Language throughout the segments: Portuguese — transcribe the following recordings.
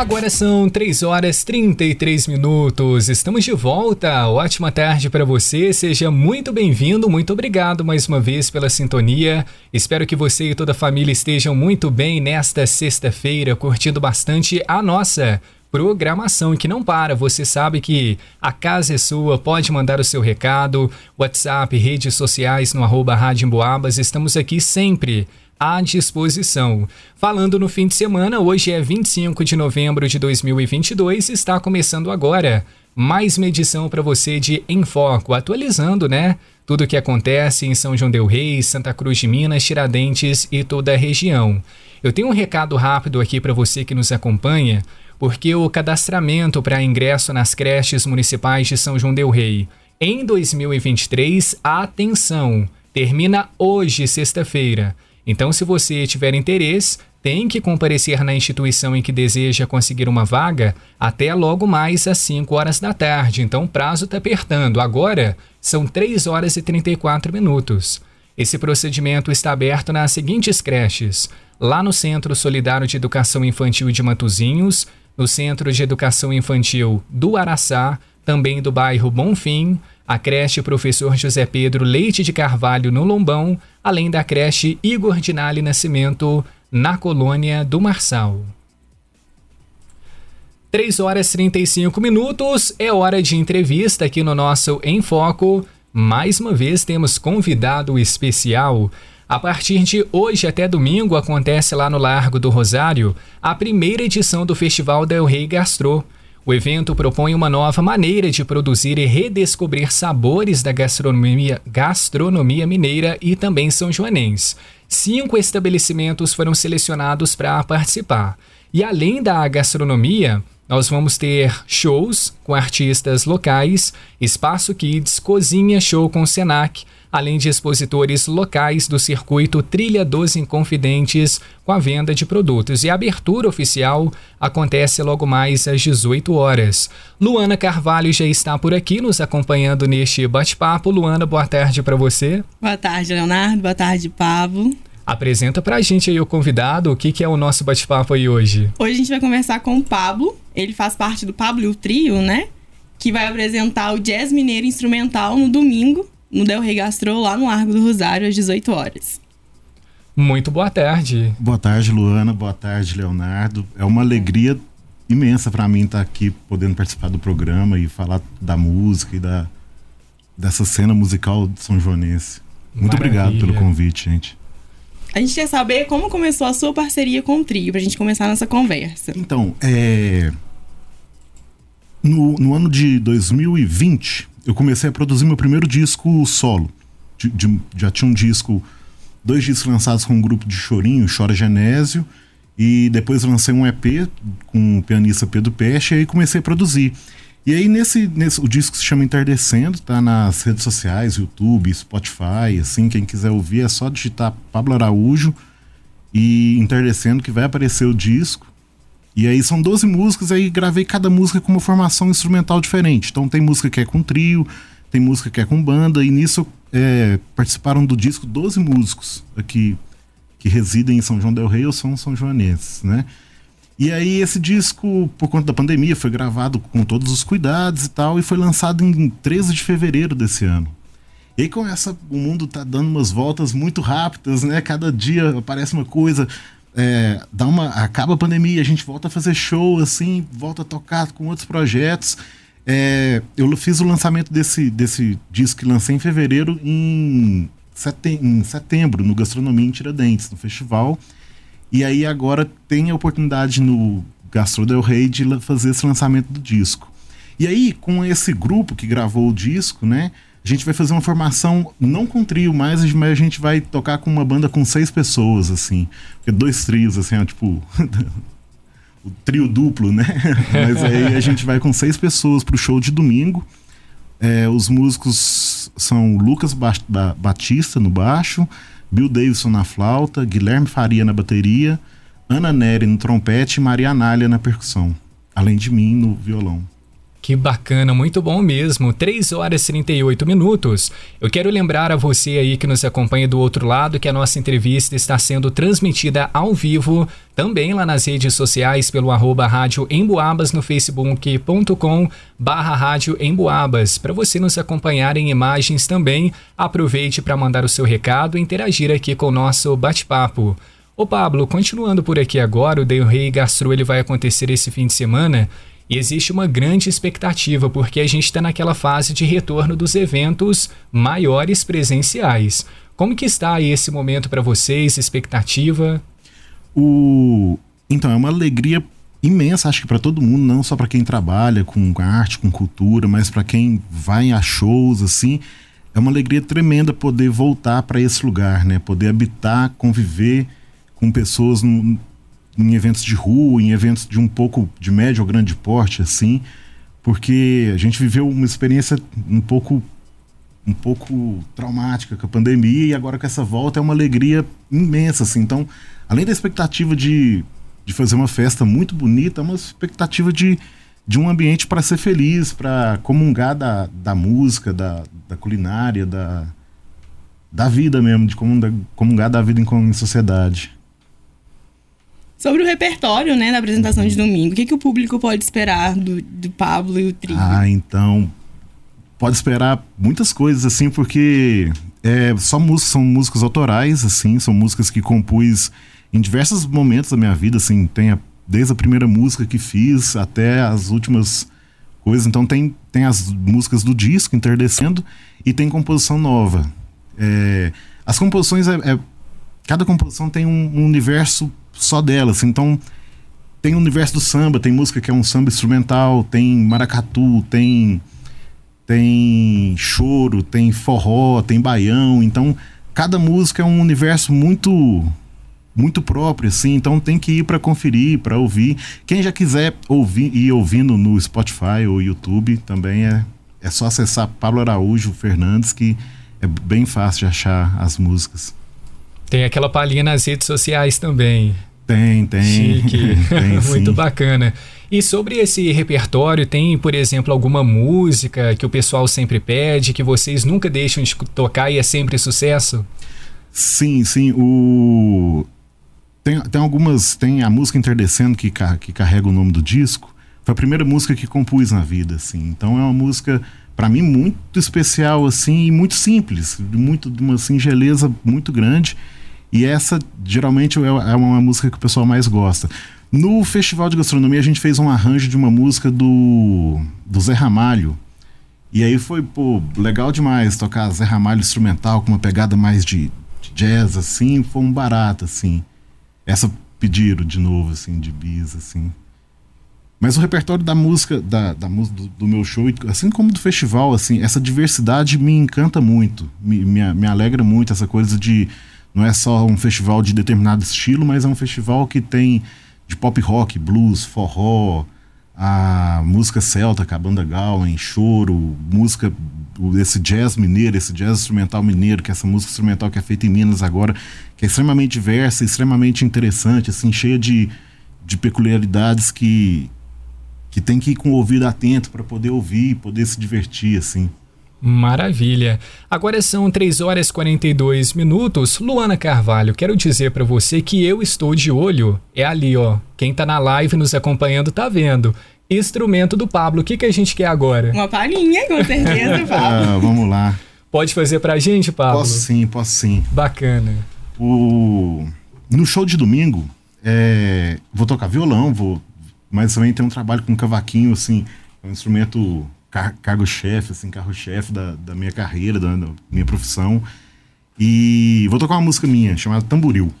Agora são 3 horas 33 minutos. Estamos de volta. Ótima tarde para você. Seja muito bem-vindo. Muito obrigado mais uma vez pela sintonia. Espero que você e toda a família estejam muito bem nesta sexta-feira, curtindo bastante a nossa programação que não para. Você sabe que a casa é sua, pode mandar o seu recado, WhatsApp, redes sociais no arroba Rádio Emboabas. Estamos aqui sempre à disposição. Falando no fim de semana, hoje é 25 de novembro de 2022, está começando agora mais uma edição para você de Em Foco, atualizando, né? Tudo o que acontece em São João del Rei, Santa Cruz de Minas, Tiradentes e toda a região. Eu tenho um recado rápido aqui para você que nos acompanha, porque o cadastramento para ingresso nas creches municipais de São João del Rei em 2023, atenção, termina hoje, sexta-feira. Então, se você tiver interesse, tem que comparecer na instituição em que deseja conseguir uma vaga até logo mais às 5 horas da tarde. Então, o prazo está apertando. Agora são 3 horas e 34 minutos. Esse procedimento está aberto nas seguintes creches: lá no Centro Solidário de Educação Infantil de Matozinhos, no Centro de Educação Infantil do Araçá, também do bairro Bonfim, a creche Professor José Pedro Leite de Carvalho no Lombão, além da creche Igor Dinali Nascimento na colônia do Marçal. 3 horas e 35 minutos, é hora de entrevista aqui no nosso Em Foco. Mais uma vez temos convidado especial. A partir de hoje até domingo acontece lá no Largo do Rosário a primeira edição do Festival Del Rey Gastro. O evento propõe uma nova maneira de produzir e redescobrir sabores da gastronomia, gastronomia mineira e também são joanense. Cinco estabelecimentos foram selecionados para participar. E além da gastronomia, nós vamos ter shows com artistas locais, espaço kids, cozinha show com Senac, além de expositores locais do circuito Trilha dos Inconfidentes com a venda de produtos. E a abertura oficial acontece logo mais às 18 horas. Luana Carvalho já está por aqui nos acompanhando neste bate-papo. Luana, boa tarde para você. Boa tarde, Leonardo. Boa tarde, Pablo. Apresenta pra gente aí o convidado, o que, que é o nosso bate-papo aí hoje. Hoje a gente vai conversar com o Pablo, ele faz parte do Pablo e o Trio, né? Que vai apresentar o Jazz Mineiro Instrumental no domingo, no Del Rey Gastro, lá no Largo do Rosário, às 18 horas. Muito boa tarde. Boa tarde, Luana. Boa tarde, Leonardo. É uma alegria imensa para mim estar aqui podendo participar do programa e falar da música e da, dessa cena musical de São Joanense. Muito Maravilha. obrigado pelo convite, gente. A gente quer saber como começou a sua parceria com o Trio, pra gente começar nossa conversa. Então, é... No, no ano de 2020, eu comecei a produzir meu primeiro disco solo. De, de, já tinha um disco, dois discos lançados com um grupo de chorinho, Chora Genésio, e depois lancei um EP com o pianista Pedro Peixe, e aí comecei a produzir. E aí, nesse, nesse, o disco se chama Entardecendo, tá nas redes sociais, YouTube, Spotify, assim, quem quiser ouvir é só digitar Pablo Araújo e Entardecendo que vai aparecer o disco. E aí são 12 músicas, aí gravei cada música com uma formação instrumental diferente. Então tem música que é com trio, tem música que é com banda, e nisso é, participaram do disco 12 músicos aqui que residem em São João del Rei ou são são joanenses, né? E aí esse disco, por conta da pandemia, foi gravado com todos os cuidados e tal, e foi lançado em 13 de fevereiro desse ano. E aí começa, o mundo tá dando umas voltas muito rápidas, né? Cada dia aparece uma coisa, é, dá uma, acaba a pandemia, a gente volta a fazer show, assim, volta a tocar com outros projetos. É, eu fiz o lançamento desse, desse disco que lancei em fevereiro em, setem em setembro, no Gastronomia em Tiradentes, no festival. E aí agora tem a oportunidade no Gastro Del Rey de fazer esse lançamento do disco. E aí, com esse grupo que gravou o disco, né? A gente vai fazer uma formação, não com trio mais, mas a gente vai tocar com uma banda com seis pessoas, assim. Porque dois trios, assim, ó, tipo. o trio duplo, né? mas aí a gente vai com seis pessoas pro show de domingo. É, os músicos são Lucas ba Batista no baixo, Bill Davidson na flauta, Guilherme Faria na bateria, Ana Nery no trompete e Maria Anália na percussão, além de mim no violão. Que bacana, muito bom mesmo. 3 horas e 38 minutos. Eu quero lembrar a você aí que nos acompanha do outro lado que a nossa entrevista está sendo transmitida ao vivo, também lá nas redes sociais pelo arroba rádio Emboabas no facebook.com barra rádio Emboabas. Para você nos acompanhar em imagens também, aproveite para mandar o seu recado e interagir aqui com o nosso bate-papo. Ô Pablo, continuando por aqui agora, o Del Rey Gastro ele vai acontecer esse fim de semana e existe uma grande expectativa, porque a gente está naquela fase de retorno dos eventos maiores presenciais. Como que está aí esse momento para vocês, expectativa? O... Então, é uma alegria imensa, acho que para todo mundo, não só para quem trabalha com arte, com cultura, mas para quem vai a shows, assim. É uma alegria tremenda poder voltar para esse lugar, né? Poder habitar, conviver com pessoas no, em eventos de rua, em eventos de um pouco de médio ou grande porte, assim, porque a gente viveu uma experiência um pouco um pouco traumática com a pandemia e agora com essa volta é uma alegria imensa, assim. Então, além da expectativa de, de fazer uma festa muito bonita, é uma expectativa de, de um ambiente para ser feliz, para comungar da, da música, da, da culinária, da, da vida mesmo, de comungar, da vida em, em sociedade. Sobre o repertório, né, da apresentação de domingo, o que, que o público pode esperar do, do Pablo e o Trio? Ah, então pode esperar muitas coisas assim, porque é só músicas, são músicas autorais, assim, são músicas que compus em diversos momentos da minha vida, assim, tem a, desde a primeira música que fiz até as últimas coisas. Então tem, tem as músicas do disco interdecendo e tem composição nova. É, as composições é, é, cada composição tem um universo só delas. Então, tem o universo do samba, tem música que é um samba instrumental, tem maracatu, tem tem choro, tem forró, tem baião. Então, cada música é um universo muito muito próprio assim, então tem que ir para conferir, para ouvir. Quem já quiser ouvir e ouvindo no Spotify ou YouTube, também é é só acessar Pablo Araújo Fernandes que é bem fácil de achar as músicas. Tem aquela palhinha nas redes sociais também. Tem, tem. Chique. tem, Muito bacana. E sobre esse repertório, tem, por exemplo, alguma música que o pessoal sempre pede, que vocês nunca deixam de tocar e é sempre sucesso? Sim, sim. O... Tem, tem algumas. Tem a música Interdecendo que, que carrega o nome do disco. Foi a primeira música que compus na vida, assim. Então é uma música, para mim, muito especial, assim, e muito simples, muito, de uma singeleza muito grande. E essa geralmente é, é uma música que o pessoal mais gosta. No Festival de Gastronomia a gente fez um arranjo de uma música do, do Zé Ramalho. E aí foi, pô, legal demais tocar Zé Ramalho instrumental com uma pegada mais de, de jazz, assim, foi um barato, assim. Essa pediram de novo, assim, de bis, assim. Mas o repertório da música, da, da do, do, meu show, assim como do festival, assim, essa diversidade me encanta muito, me, me, me alegra muito, essa coisa de não é só um festival de determinado estilo, mas é um festival que tem de pop rock, blues, forró, a música celta, com a banda Gowan, choro, música, esse jazz mineiro, esse jazz instrumental mineiro, que é essa música instrumental que é feita em Minas agora, que é extremamente diversa, extremamente interessante, assim, cheia de, de peculiaridades que, que tem que ir com o ouvido atento para poder ouvir, poder se divertir, assim. Maravilha. Agora são 3 horas e 42 minutos. Luana Carvalho, quero dizer para você que eu estou de olho. É ali, ó. Quem tá na live nos acompanhando tá vendo. Instrumento do Pablo. O que, que a gente quer agora? Uma palhinha, com certeza, Pablo. ah, vamos lá. Pode fazer pra gente, Pablo? Posso sim, posso sim. Bacana. O... No show de domingo, é... vou tocar violão, vou... mas também tem um trabalho com cavaquinho, assim, é um instrumento car cargo-chefe, assim, carro-chefe da, da minha carreira, da, da minha profissão. E vou tocar uma música minha chamada Tamboril.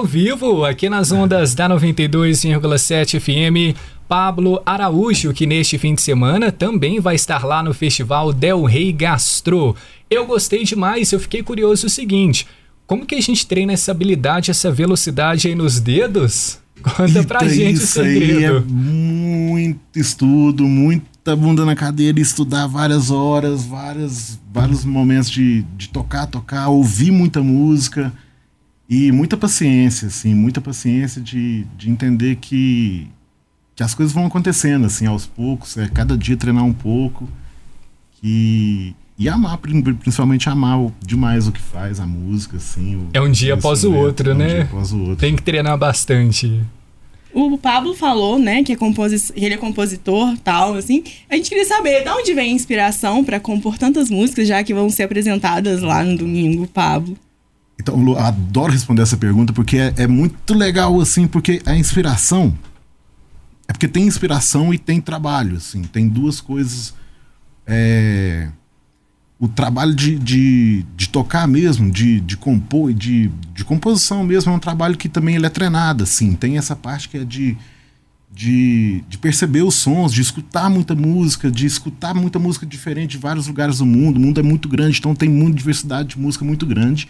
Ao vivo, aqui nas ondas da 92,7 FM. Pablo Araújo, que neste fim de semana também vai estar lá no Festival Del Rey Gastro. Eu gostei demais, eu fiquei curioso o seguinte: como que a gente treina essa habilidade, essa velocidade aí nos dedos? Conta pra Eita, gente o isso aí é muito estudo, muita bunda na cadeira, estudar várias horas, várias, vários momentos de, de tocar, tocar, ouvir muita música e muita paciência, assim, muita paciência de, de entender que, que as coisas vão acontecendo, assim, aos poucos, é cada dia treinar um pouco que, e amar, prin- principalmente amar o- demais o que faz, a música, assim. o- É um dia após o outro, é um né? dia após o outro. Tem que treinar bastante. O Pablo falou, né, que, é composi- que ele é compositor, tal, assim. A gente queria saber de onde vem a inspiração pra compor tantas músicas, já que vão ser apresentadas lá no domingo, Pablo. Então, Lu, adoro responder essa pergunta porque é, é muito legal, assim, porque a inspiração. É porque tem inspiração e tem trabalho, assim. Tem duas coisas. É, o trabalho de, de, de tocar mesmo, de, de compor, de, de composição mesmo, é um trabalho que também ele é treinado, assim. Tem essa parte que é de, de, de perceber os sons, de escutar muita música, de escutar muita música diferente de vários lugares do mundo. O mundo é muito grande, então tem muita diversidade de música muito grande.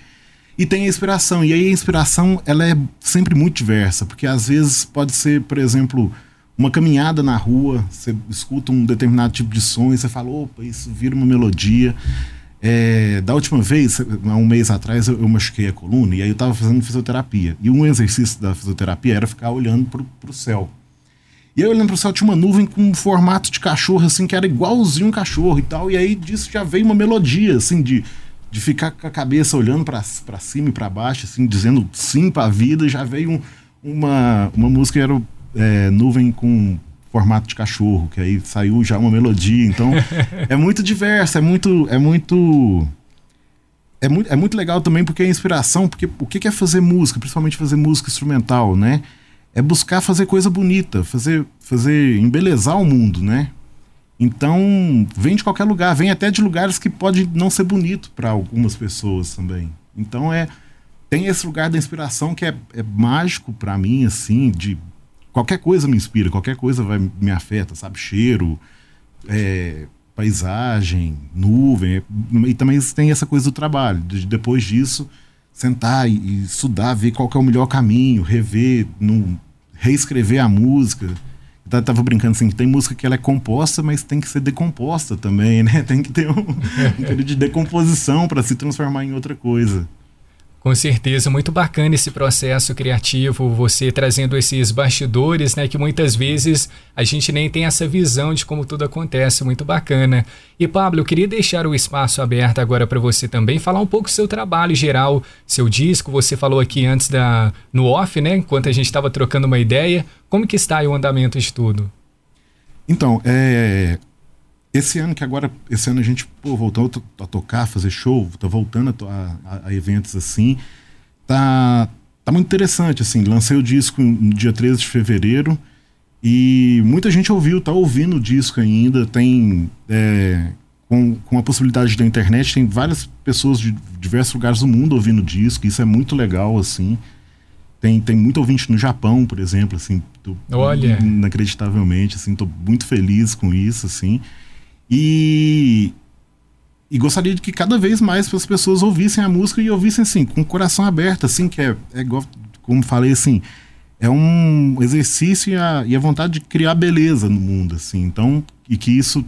E tem a inspiração. E aí a inspiração, ela é sempre muito diversa, porque às vezes pode ser, por exemplo, uma caminhada na rua, você escuta um determinado tipo de som e você fala, opa, isso vira uma melodia. É, da última vez, há um mês atrás, eu, eu machuquei a coluna e aí eu estava fazendo fisioterapia. E um exercício da fisioterapia era ficar olhando para o céu. E aí olhando para o céu tinha uma nuvem com um formato de cachorro, assim, que era igualzinho um cachorro e tal. E aí disso já veio uma melodia, assim, de, de ficar com a cabeça olhando para cima e para baixo, assim, dizendo sim para a vida. Já veio um, uma, uma música que era é, nuvem com formato de cachorro, que aí saiu já uma melodia. Então é muito diverso, é muito. É muito é muito, é muito legal também porque é inspiração, porque o que é fazer música, principalmente fazer música instrumental, né? É buscar fazer coisa bonita, fazer, fazer embelezar o mundo, né? Então, vem de qualquer lugar, vem até de lugares que pode não ser bonito para algumas pessoas também. Então é tem esse lugar da inspiração que é, é mágico para mim assim, de qualquer coisa me inspira, qualquer coisa vai me afeta, sabe? Cheiro, é, paisagem, nuvem, e também tem essa coisa do trabalho, de depois disso sentar e, e estudar, ver qual é o melhor caminho, rever, no, reescrever a música. Eu tava brincando assim, que tem música que ela é composta, mas tem que ser decomposta também, né? Tem que ter um, um período de decomposição para se transformar em outra coisa. Com certeza, muito bacana esse processo criativo, você trazendo esses bastidores, né, que muitas vezes a gente nem tem essa visão de como tudo acontece, muito bacana. E Pablo, eu queria deixar o espaço aberto agora para você também falar um pouco do seu trabalho geral, seu disco, você falou aqui antes da no off, né, enquanto a gente estava trocando uma ideia, como que está o andamento de tudo? Então, é, esse ano que agora, esse ano a gente pô, voltou a tocar, fazer show, tá voltando a, a, a, eventos assim. Tá, tá muito interessante, assim. Lancei o disco no dia 13 de fevereiro e muita gente ouviu, tá ouvindo o disco ainda. Tem, é, com, com a possibilidade da internet, tem várias pessoas de diversos lugares do mundo ouvindo o disco. Isso é muito legal, assim. Tem, tem muito ouvinte no Japão, por exemplo, assim. Olha! Inacreditavelmente, assim. Tô muito feliz com isso, assim. E, e gostaria de que cada vez mais as pessoas ouvissem a música e ouvissem assim, com o coração aberto, assim, que é, é como falei assim, é um exercício e a, e a vontade de criar beleza no mundo, assim. Então, e que isso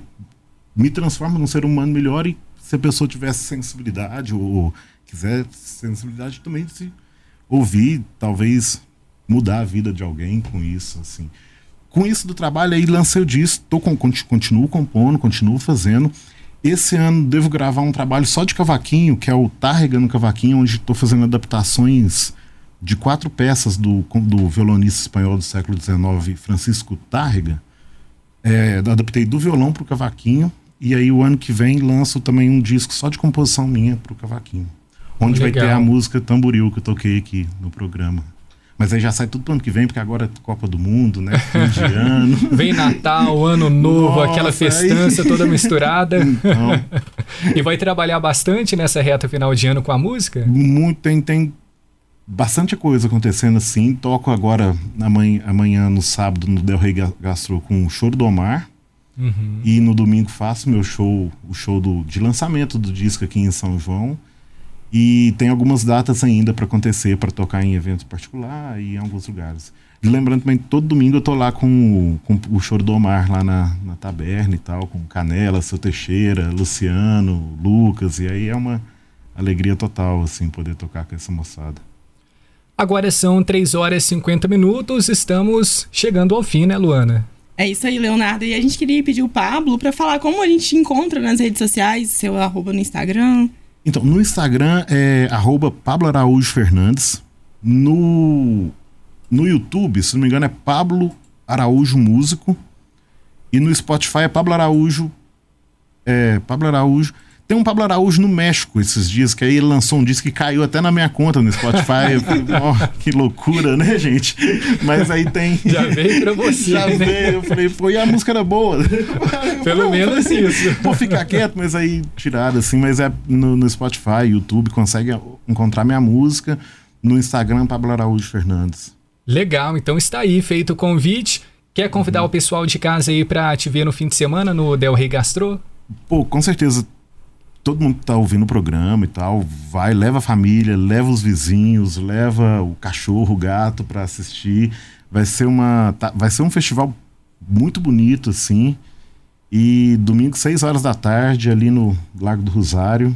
me transforma num ser humano melhor e se a pessoa tivesse sensibilidade ou quiser sensibilidade também de se ouvir, talvez mudar a vida de alguém com isso, assim com isso do trabalho aí lancei o disco, tô com, continuo compondo, continuo fazendo. Esse ano devo gravar um trabalho só de cavaquinho, que é o Tárrega no Cavaquinho, onde estou fazendo adaptações de quatro peças do, do violonista espanhol do século XIX, Francisco Tárrega. É, adaptei do violão para o cavaquinho, e aí o ano que vem lanço também um disco só de composição minha para o cavaquinho. Onde Legal. vai ter a música Tamboril que eu toquei aqui no programa. Mas aí já sai tudo pro ano que vem, porque agora é Copa do Mundo, né? Fim de ano. Vem Natal, Ano Novo, Nossa, aquela festança aí... toda misturada. Então... E vai trabalhar bastante nessa reta final de ano com a música? Muito, tem, tem, bastante coisa acontecendo assim. Toco agora amanhã, amanhã no sábado no Del Rey Gastro com o Choro do Omar. Uhum. E no domingo faço meu show, o show do, de lançamento do disco aqui em São João. E tem algumas datas ainda para acontecer, para tocar em eventos particulares e em alguns lugares. E lembrando também, todo domingo eu tô lá com, com o Choro do Omar, lá na, na taberna e tal, com Canela, Seu Teixeira, Luciano, Lucas, e aí é uma alegria total, assim, poder tocar com essa moçada. Agora são 3 horas e 50 minutos, estamos chegando ao fim, né, Luana? É isso aí, Leonardo. E a gente queria pedir o Pablo para falar como a gente te encontra nas redes sociais, seu arroba no Instagram. Então, no Instagram é arroba Pablo Araújo Fernandes. No no YouTube, se não me engano, é Pablo Araújo Músico. E no Spotify é Pablo Araújo. É, Pablo Araújo. Tem um Pablo Araújo no México esses dias, que aí ele lançou um disco que caiu até na minha conta no Spotify. falei, oh, que loucura, né, gente? Mas aí tem. Já veio pra você. Já né? veio. Eu falei, pô, e a música era boa. Pelo menos isso. Vou ficar quieto, mas aí tirado assim. Mas é no, no Spotify, YouTube, consegue encontrar minha música. No Instagram, Pablo Araújo Fernandes. Legal, então está aí feito o convite. Quer convidar uhum. o pessoal de casa aí para te ver no fim de semana no Del Rey Gastro? Pô, com certeza. Todo mundo que tá ouvindo o programa e tal, vai, leva a família, leva os vizinhos, leva o cachorro, o gato para assistir. Vai ser uma, tá, vai ser um festival muito bonito assim. E domingo, 6 horas da tarde, ali no Lago do Rosário,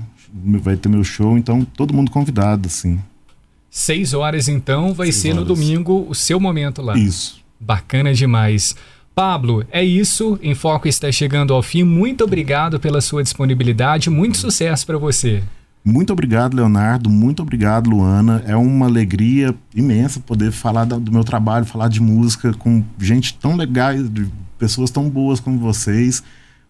vai ter meu show, então todo mundo convidado, assim. Seis horas, então, vai Seis ser horas. no domingo o seu momento lá. Isso. Bacana demais. Pablo, é isso. Enfoco está chegando ao fim. Muito obrigado pela sua disponibilidade. Muito sucesso para você. Muito obrigado, Leonardo. Muito obrigado, Luana. É uma alegria imensa poder falar do meu trabalho, falar de música com gente tão legal, pessoas tão boas como vocês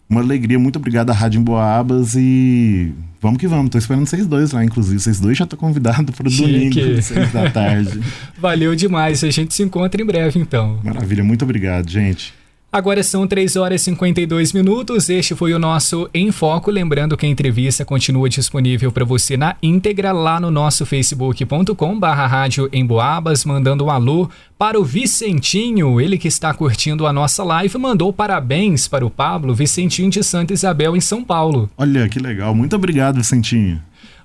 uma alegria. Muito obrigado à Rádio Emboabas e vamos que vamos. Tô esperando vocês dois lá, inclusive. Vocês dois já estão convidados para o domingo, seis da tarde. Valeu demais. A gente se encontra em breve, então. Maravilha. Muito obrigado, gente. Agora são 3 horas e 52 minutos. Este foi o nosso Em Foco. Lembrando que a entrevista continua disponível para você na íntegra lá no nosso facebook.com/barra rádio em Boabas, mandando um alô para o Vicentinho, ele que está curtindo a nossa live, mandou parabéns para o Pablo Vicentinho de Santa Isabel, em São Paulo. Olha que legal. Muito obrigado, Vicentinho.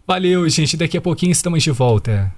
Valeu, gente. Daqui a pouquinho estamos de volta.